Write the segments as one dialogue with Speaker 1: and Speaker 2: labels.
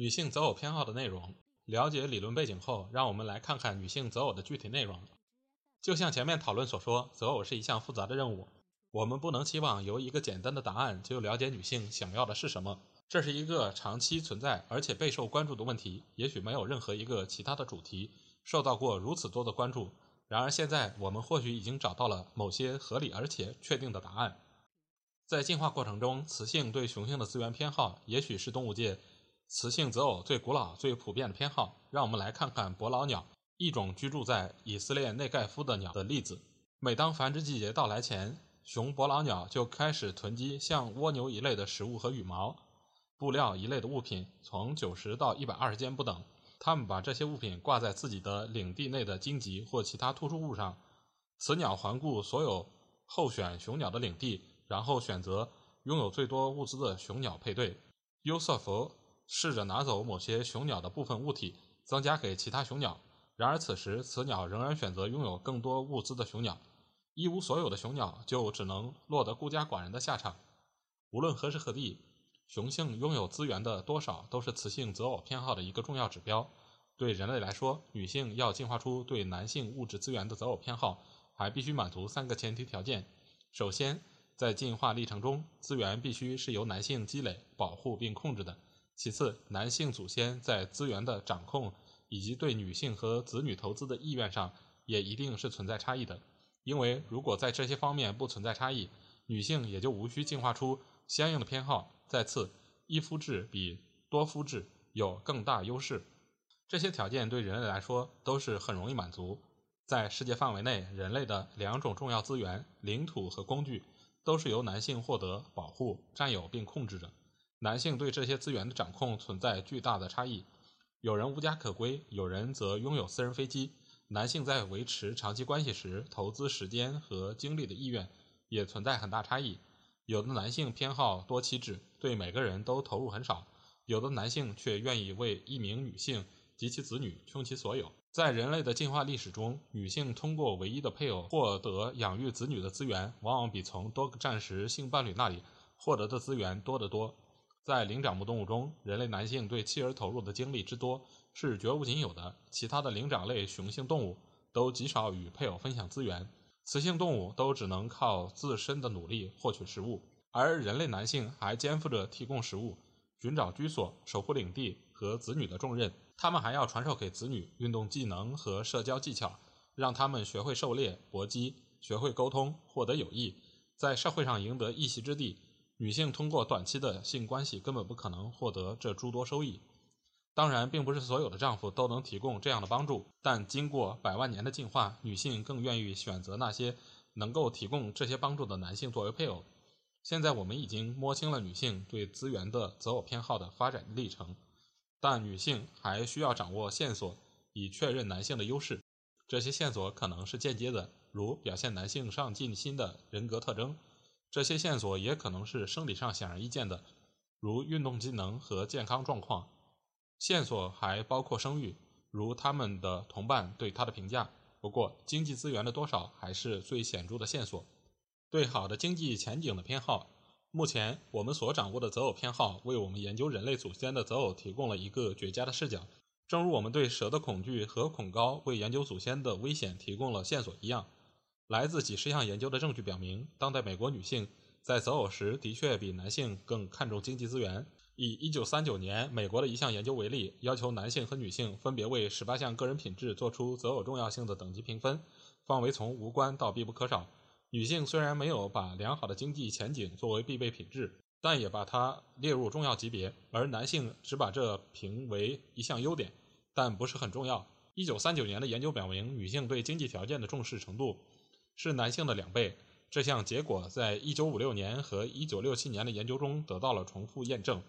Speaker 1: 女性择偶偏好的内容，了解理论背景后，让我们来看看女性择偶的具体内容。就像前面讨论所说，择偶是一项复杂的任务，我们不能期望由一个简单的答案就了解女性想要的是什么。这是一个长期存在而且备受关注的问题，也许没有任何一个其他的主题受到过如此多的关注。然而，现在我们或许已经找到了某些合理而且确定的答案。在进化过程中，雌性对雄性的资源偏好，也许是动物界雌性择偶最古老、最普遍的偏好。让我们来看看伯劳鸟，一种居住在以色列内盖夫的鸟的例子。每当繁殖季节到来前，雄伯劳鸟就开始囤积像蜗牛一类的食物和羽毛、布料一类的物品，从九十到一百二十件不等。他们把这些物品挂在自己的领地内的荆棘或其他突出物上。雌鸟环顾所有候选雄鸟的领地，然后选择拥有最多物资的雄鸟配对。优瑟夫试着拿走某些雄鸟的部分物体，增加给其他雄鸟。然而此时，雌鸟仍然选择拥有更多物资的雄鸟。一无所有的雄鸟就只能落得孤家寡人的下场。无论何时何地。雄性拥有资源的多少都是雌性择偶偏好的一个重要指标。对人类来说，女性要进化出对男性物质资源的择偶偏好，还必须满足三个前提条件：首先，在进化历程中，资源必须是由男性积累、保护并控制的；其次，男性祖先在资源的掌控以及对女性和子女投资的意愿上，也一定是存在差异的。因为如果在这些方面不存在差异，女性也就无需进化出相应的偏好。再次，一夫制比多夫制有更大优势。这些条件对人类来说都是很容易满足。在世界范围内，人类的两种重要资源——领土和工具，都是由男性获得、保护、占有并控制着。男性对这些资源的掌控存在巨大的差异。有人无家可归，有人则拥有私人飞机。男性在维持长期关系时投资时间和精力的意愿也存在很大差异。有的男性偏好多妻制，对每个人都投入很少；有的男性却愿意为一名女性及其子女倾其所有。在人类的进化历史中，女性通过唯一的配偶获得养育子女的资源，往往比从多个暂时性伴侣那里获得的资源多得多。在灵长目动物中，人类男性对妻儿投入的精力之多是绝无仅有的，其他的灵长类雄性动物都极少与配偶分享资源。雌性动物都只能靠自身的努力获取食物，而人类男性还肩负着提供食物、寻找居所、守护领地和子女的重任。他们还要传授给子女运动技能和社交技巧，让他们学会狩猎、搏击，学会沟通，获得友谊，在社会上赢得一席之地。女性通过短期的性关系根本不可能获得这诸多收益。当然，并不是所有的丈夫都能提供这样的帮助，但经过百万年的进化，女性更愿意选择那些能够提供这些帮助的男性作为配偶。现在我们已经摸清了女性对资源的择偶偏好的发展历程，但女性还需要掌握线索以确认男性的优势。这些线索可能是间接的，如表现男性上进心的人格特征；这些线索也可能是生理上显而易见的，如运动机能和健康状况。线索还包括生育，如他们的同伴对他的评价。不过，经济资源的多少还是最显著的线索。对好的经济前景的偏好，目前我们所掌握的择偶偏好，为我们研究人类祖先的择偶提供了一个绝佳的视角。正如我们对蛇的恐惧和恐高为研究祖先的危险提供了线索一样，来自几十项研究的证据表明，当代美国女性在择偶时的确比男性更看重经济资源。以1939年美国的一项研究为例，要求男性和女性分别为18项个人品质做出择偶重要性的等级评分，范围从无关到必不可少。女性虽然没有把良好的经济前景作为必备品质，但也把它列入重要级别，而男性只把这评为一项优点，但不是很重要。1939年的研究表明，女性对经济条件的重视程度是男性的两倍。这项结果在1956年和1967年的研究中得到了重复验证。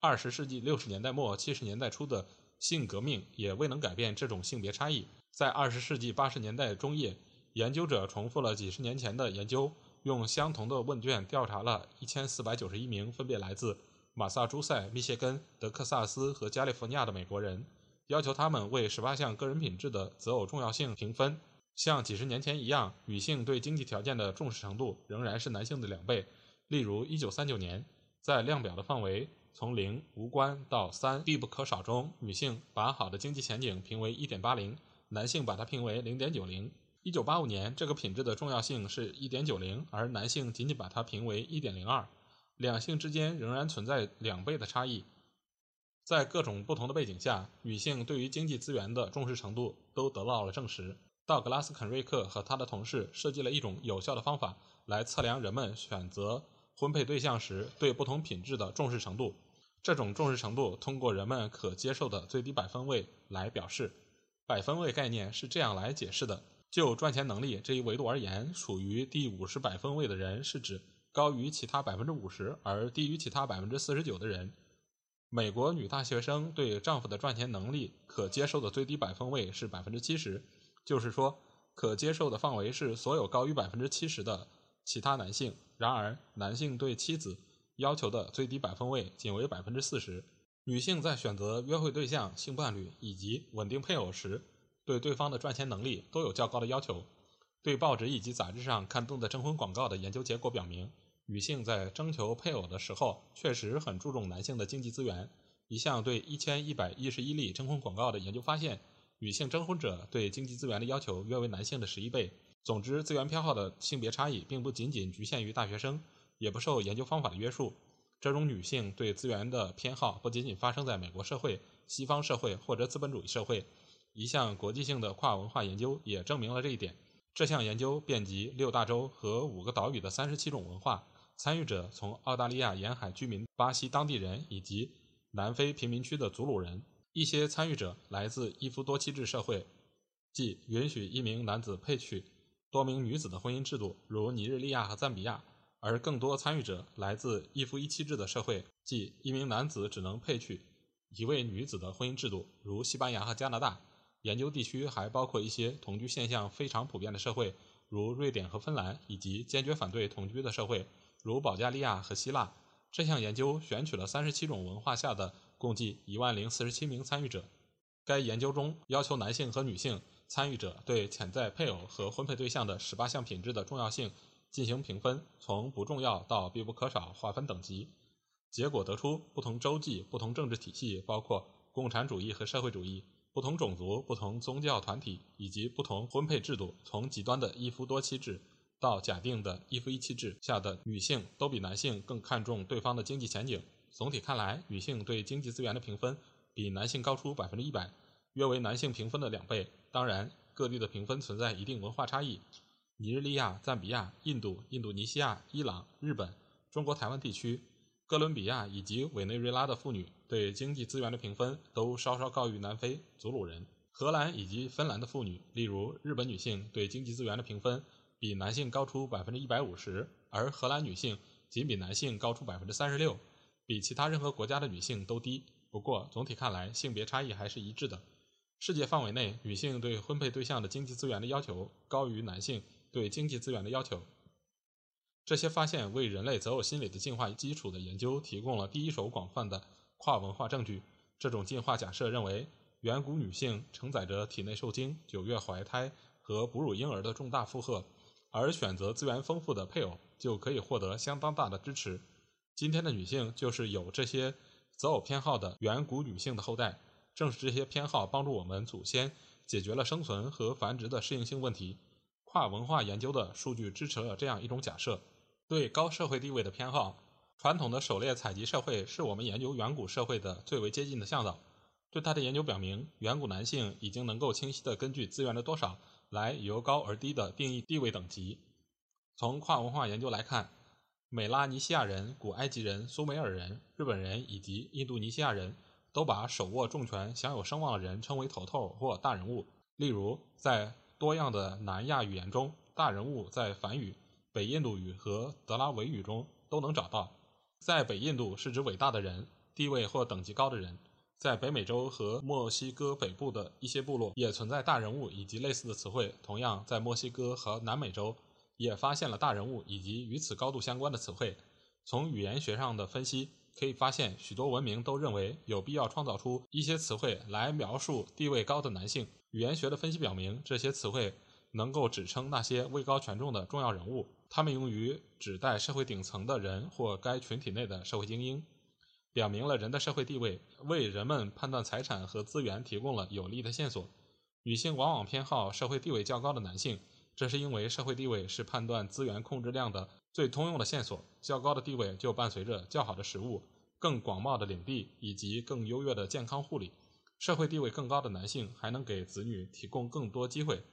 Speaker 1: 二十世纪六十年代末七十年代初的性革命也未能改变这种性别差异。在二十世纪八十年代中叶，研究者重复了几十年前的研究，用相同的问卷调查了一千四百九十一名分别来自马萨诸塞、密歇根、德克萨斯和加利福尼亚的美国人，要求他们为十八项个人品质的择偶重要性评分。像几十年前一样，女性对经济条件的重视程度仍然是男性的两倍。例如，一九三九年，在量表的范围从零无关到三必不可少中，女性把好的经济前景评为一点八零。男性把它评为零点九零。一九八五年，这个品质的重要性是一点九零，而男性仅仅把它评为一点零二。两性之间仍然存在两倍的差异。在各种不同的背景下，女性对于经济资源的重视程度都得到了证实。道格拉斯·肯瑞克和他的同事设计了一种有效的方法来测量人们选择婚配对象时对不同品质的重视程度。这种重视程度通过人们可接受的最低百分位来表示。百分位概念是这样来解释的：就赚钱能力这一维度而言，处于第五十百分位的人是指高于其他百分之五十而低于其他百分之四十九的人。美国女大学生对丈夫的赚钱能力可接受的最低百分位是百分之七十，就是说，可接受的范围是所有高于百分之七十的其他男性。然而，男性对妻子要求的最低百分位仅为百分之四十。女性在选择约会对象、性伴侣以及稳定配偶时，对对方的赚钱能力都有较高的要求。对报纸以及杂志上刊登的征婚广告的研究结果表明，女性在征求配偶的时候确实很注重男性的经济资源。一项对一千一百一十一例征婚广告的研究发现，女性征婚者对经济资源的要求约为男性的十一倍。总之，资源偏好的性别差异并不仅仅局限于大学生，也不受研究方法的约束。这种女性对资源的偏好不仅仅发生在美国社会、西方社会或者资本主义社会。一项国际性的跨文化研究也证明了这一点。这项研究遍及六大洲和五个岛屿的三十七种文化，参与者从澳大利亚沿海居民、巴西当地人以及南非贫民区的祖鲁人。一些参与者来自一夫多妻制社会，即允许一名男子配娶多名女子的婚姻制度，如尼日利亚和赞比亚。而更多参与者来自一夫一妻制的社会，即一名男子只能配娶一位女子的婚姻制度，如西班牙和加拿大。研究地区还包括一些同居现象非常普遍的社会，如瑞典和芬兰，以及坚决反对同居的社会，如保加利亚和希腊。这项研究选取了三十七种文化下的共计一万零四十七名参与者。该研究中要求男性和女性参与者对潜在配偶和婚配对象的十八项品质的重要性。进行评分，从不重要到必不可少划分等级。结果得出，不同洲际、不同政治体系，包括共产主义和社会主义；不同种族、不同宗教团体以及不同婚配制度，从极端的一夫多妻制到假定的一夫一妻制下的女性，都比男性更看重对方的经济前景。总体看来，女性对经济资源的评分比男性高出百分之一百，约为男性评分的两倍。当然，各地的评分存在一定文化差异。尼日利亚、赞比亚、印度、印度尼西亚、伊朗、日本、中国台湾地区、哥伦比亚以及委内瑞拉的妇女对经济资源的评分都稍稍高于南非、祖鲁人、荷兰以及芬兰的妇女。例如，日本女性对经济资源的评分比男性高出百分之一百五十，而荷兰女性仅比男性高出百分之三十六，比其他任何国家的女性都低。不过，总体看来，性别差异还是一致的。世界范围内，女性对婚配对象的经济资源的要求高于男性。对经济资源的要求，这些发现为人类择偶心理的进化基础的研究提供了第一手广泛的跨文化证据。这种进化假设认为，远古女性承载着体内受精、九月怀胎和哺乳婴儿的重大负荷，而选择资源丰富的配偶就可以获得相当大的支持。今天的女性就是有这些择偶偏好的远古女性的后代。正是这些偏好帮助我们祖先解决了生存和繁殖的适应性问题。跨文化研究的数据支持了这样一种假设：对高社会地位的偏好。传统的狩猎采集社会是我们研究远古社会的最为接近的向导。对他的研究表明，远古男性已经能够清晰地根据资源的多少来由高而低的定义地位等级。从跨文化研究来看，美拉尼西亚人、古埃及人、苏美尔人、日本人以及印度尼西亚人都把手握重权、享有声望的人称为头头或大人物。例如，在多样的南亚语言中，大人物在梵语、北印度语和德拉维语中都能找到。在北印度是指伟大的人，地位或等级高的人。在北美洲和墨西哥北部的一些部落也存在“大人物”以及类似的词汇。同样，在墨西哥和南美洲也发现了“大人物”以及与此高度相关的词汇。从语言学上的分析可以发现，许多文明都认为有必要创造出一些词汇来描述地位高的男性。语言学的分析表明，这些词汇能够指称那些位高权重的重要人物，他们用于指代社会顶层的人或该群体内的社会精英。表明了人的社会地位，为人们判断财产和资源提供了有力的线索。女性往往偏好社会地位较高的男性，这是因为社会地位是判断资源控制量的最通用的线索。较高的地位就伴随着较好的食物、更广袤的领地以及更优越的健康护理。社会地位更高的男性还能给子女提供更多机会。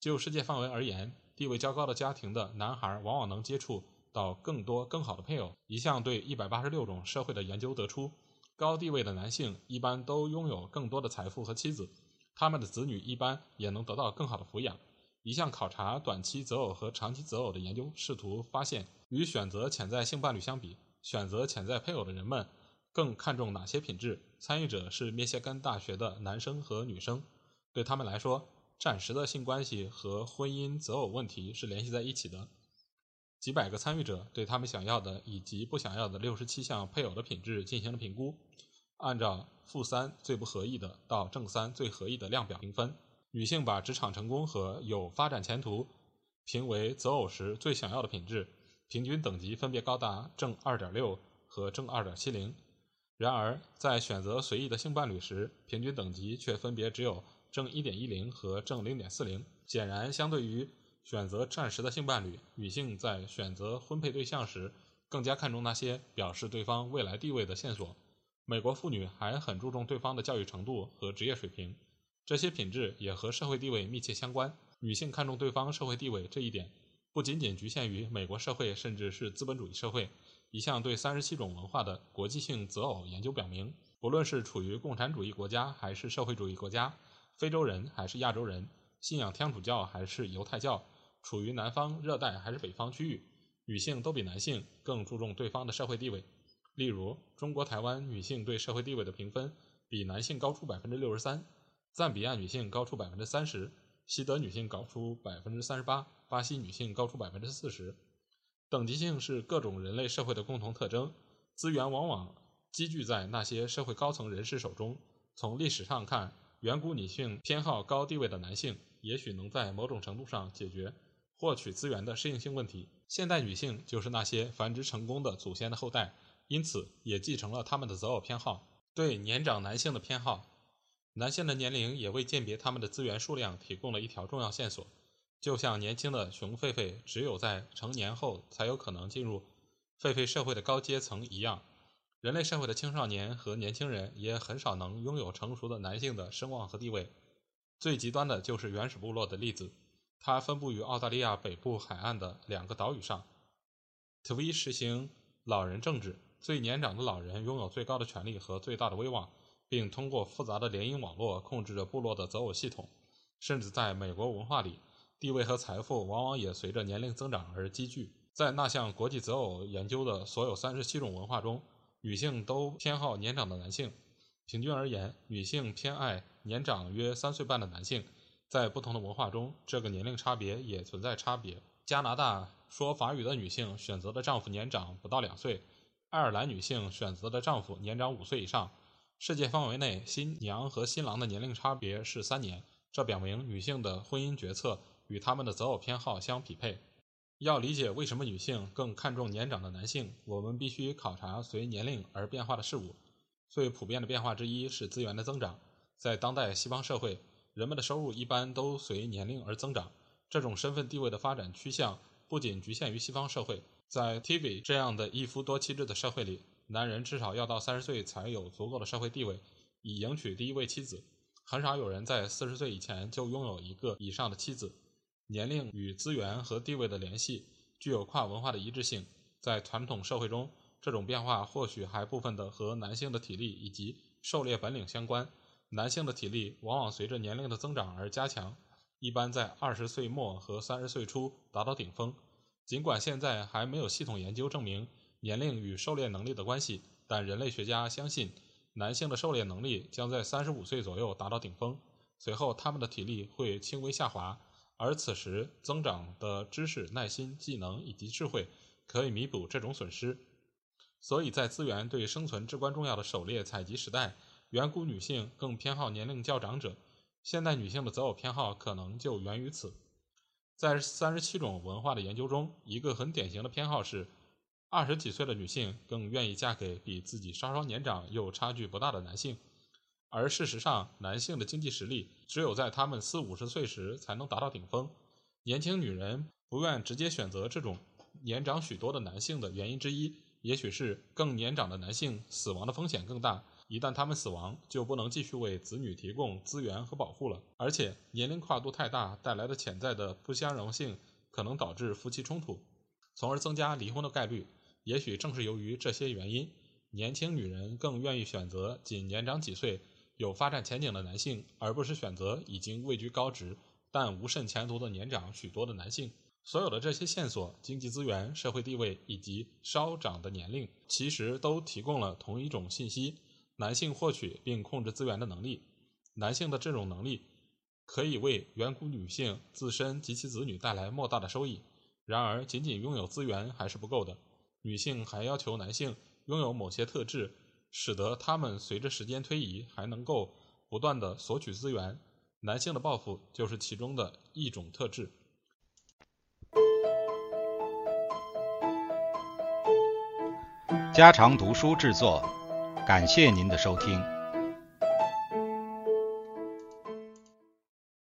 Speaker 1: 就世界范围而言，地位较高的家庭的男孩往往能接触。到更多更好的配偶。一项对一百八十六种社会的研究得出，高地位的男性一般都拥有更多的财富和妻子，他们的子女一般也能得到更好的抚养。一项考察短期择偶和长期择偶的研究试图发现，与选择潜在性伴侣相比，选择潜在配偶的人们更看重哪些品质。参与者是密歇根大学的男生和女生，对他们来说，暂时的性关系和婚姻择偶问题是联系在一起的。几百个参与者对他们想要的以及不想要的六十七项配偶的品质进行了评估，按照负三最不合意的到正三最合意的量表评分。女性把职场成功和有发展前途评为择偶时最想要的品质，平均等级分别高达正二点六和正二点七零。然而，在选择随意的性伴侣时，平均等级却分别只有正一点一零和正零点四零。显然，相对于选择暂时的性伴侣，女性在选择婚配对象时更加看重那些表示对方未来地位的线索。美国妇女还很注重对方的教育程度和职业水平，这些品质也和社会地位密切相关。女性看重对方社会地位这一点，不仅仅局限于美国社会，甚至是资本主义社会。一项对三十七种文化的国际性择偶研究表明，不论是处于共产主义国家还是社会主义国家，非洲人还是亚洲人，信仰天主教还是犹太教。处于南方热带还是北方区域，女性都比男性更注重对方的社会地位。例如，中国台湾女性对社会地位的评分比男性高出百分之六十三，赞比亚女性高出百分之三十，西德女性高出百分之三十八，巴西女性高出百分之四十。等级性是各种人类社会的共同特征，资源往往积聚在那些社会高层人士手中。从历史上看，远古女性偏好高地位的男性，也许能在某种程度上解决。获取资源的适应性问题。现代女性就是那些繁殖成功的祖先的后代，因此也继承了他们的择偶偏好。对年长男性的偏好，男性的年龄也为鉴别他们的资源数量提供了一条重要线索。就像年轻的雄狒狒只有在成年后才有可能进入狒狒社会的高阶层一样，人类社会的青少年和年轻人也很少能拥有成熟的男性的声望和地位。最极端的就是原始部落的例子。它分布于澳大利亚北部海岸的两个岛屿上。Tv 实行老人政治，最年长的老人拥有最高的权力和最大的威望，并通过复杂的联姻网络控制着部落的择偶系统。甚至在美国文化里，地位和财富往往也随着年龄增长而积聚。在那项国际择偶研究的所有三十七种文化中，女性都偏好年长的男性。平均而言，女性偏爱年长约三岁半的男性。在不同的文化中，这个年龄差别也存在差别。加拿大说法语的女性选择的丈夫年长不到两岁，爱尔兰女性选择的丈夫年长五岁以上。世界范围内，新娘和新郎的年龄差别是三年，这表明女性的婚姻决策与她们的择偶偏好相匹配。要理解为什么女性更看重年长的男性，我们必须考察随年龄而变化的事物。最普遍的变化之一是资源的增长，在当代西方社会。人们的收入一般都随年龄而增长。这种身份地位的发展趋向不仅局限于西方社会，在 TV 这样的一夫多妻制的社会里，男人至少要到三十岁才有足够的社会地位，以迎娶第一位妻子。很少有人在四十岁以前就拥有一个以上的妻子。年龄与资源和地位的联系具有跨文化的一致性。在传统社会中，这种变化或许还部分的和男性的体力以及狩猎本领相关。男性的体力往往随着年龄的增长而加强，一般在二十岁末和三十岁初达到顶峰。尽管现在还没有系统研究证明年龄与狩猎能力的关系，但人类学家相信，男性的狩猎能力将在三十五岁左右达到顶峰，随后他们的体力会轻微下滑，而此时增长的知识、耐心、技能以及智慧可以弥补这种损失。所以在资源对生存至关重要的狩猎采集时代，远古女性更偏好年龄较长者。现代女性的择偶偏好可能就源于此。在三十七种文化的研究中，一个很典型的偏好是，二十几岁的女性更愿意嫁给比自己稍稍年长又差距不大的男性。而事实上，男性的经济实力只有在他们四五十岁时才能达到顶峰。年轻女人不愿直接选择这种年长许多的男性的原因之一，也许是更年长的男性死亡的风险更大。一旦他们死亡，就不能继续为子女提供资源和保护了。而且，年龄跨度太大带来的潜在的不相容性，可能导致夫妻冲突，从而增加离婚的概率。也许正是由于这些原因，年轻女人更愿意选择仅年长几岁、有发展前景的男性，而不是选择已经位居高职但无甚前途的年长许多的男性。所有的这些线索、经济资源、社会地位以及稍长的年龄，其实都提供了同一种信息。男性获取并控制资源的能力，男性的这种能力可以为远古女性自身及其子女带来莫大的收益。然而，仅仅拥有资源还是不够的，女性还要求男性拥有某些特质，使得他们随着时间推移还能够不断的索取资源。男性的报复就是其中的一种特质。
Speaker 2: 家常读书制作。感谢您的收听。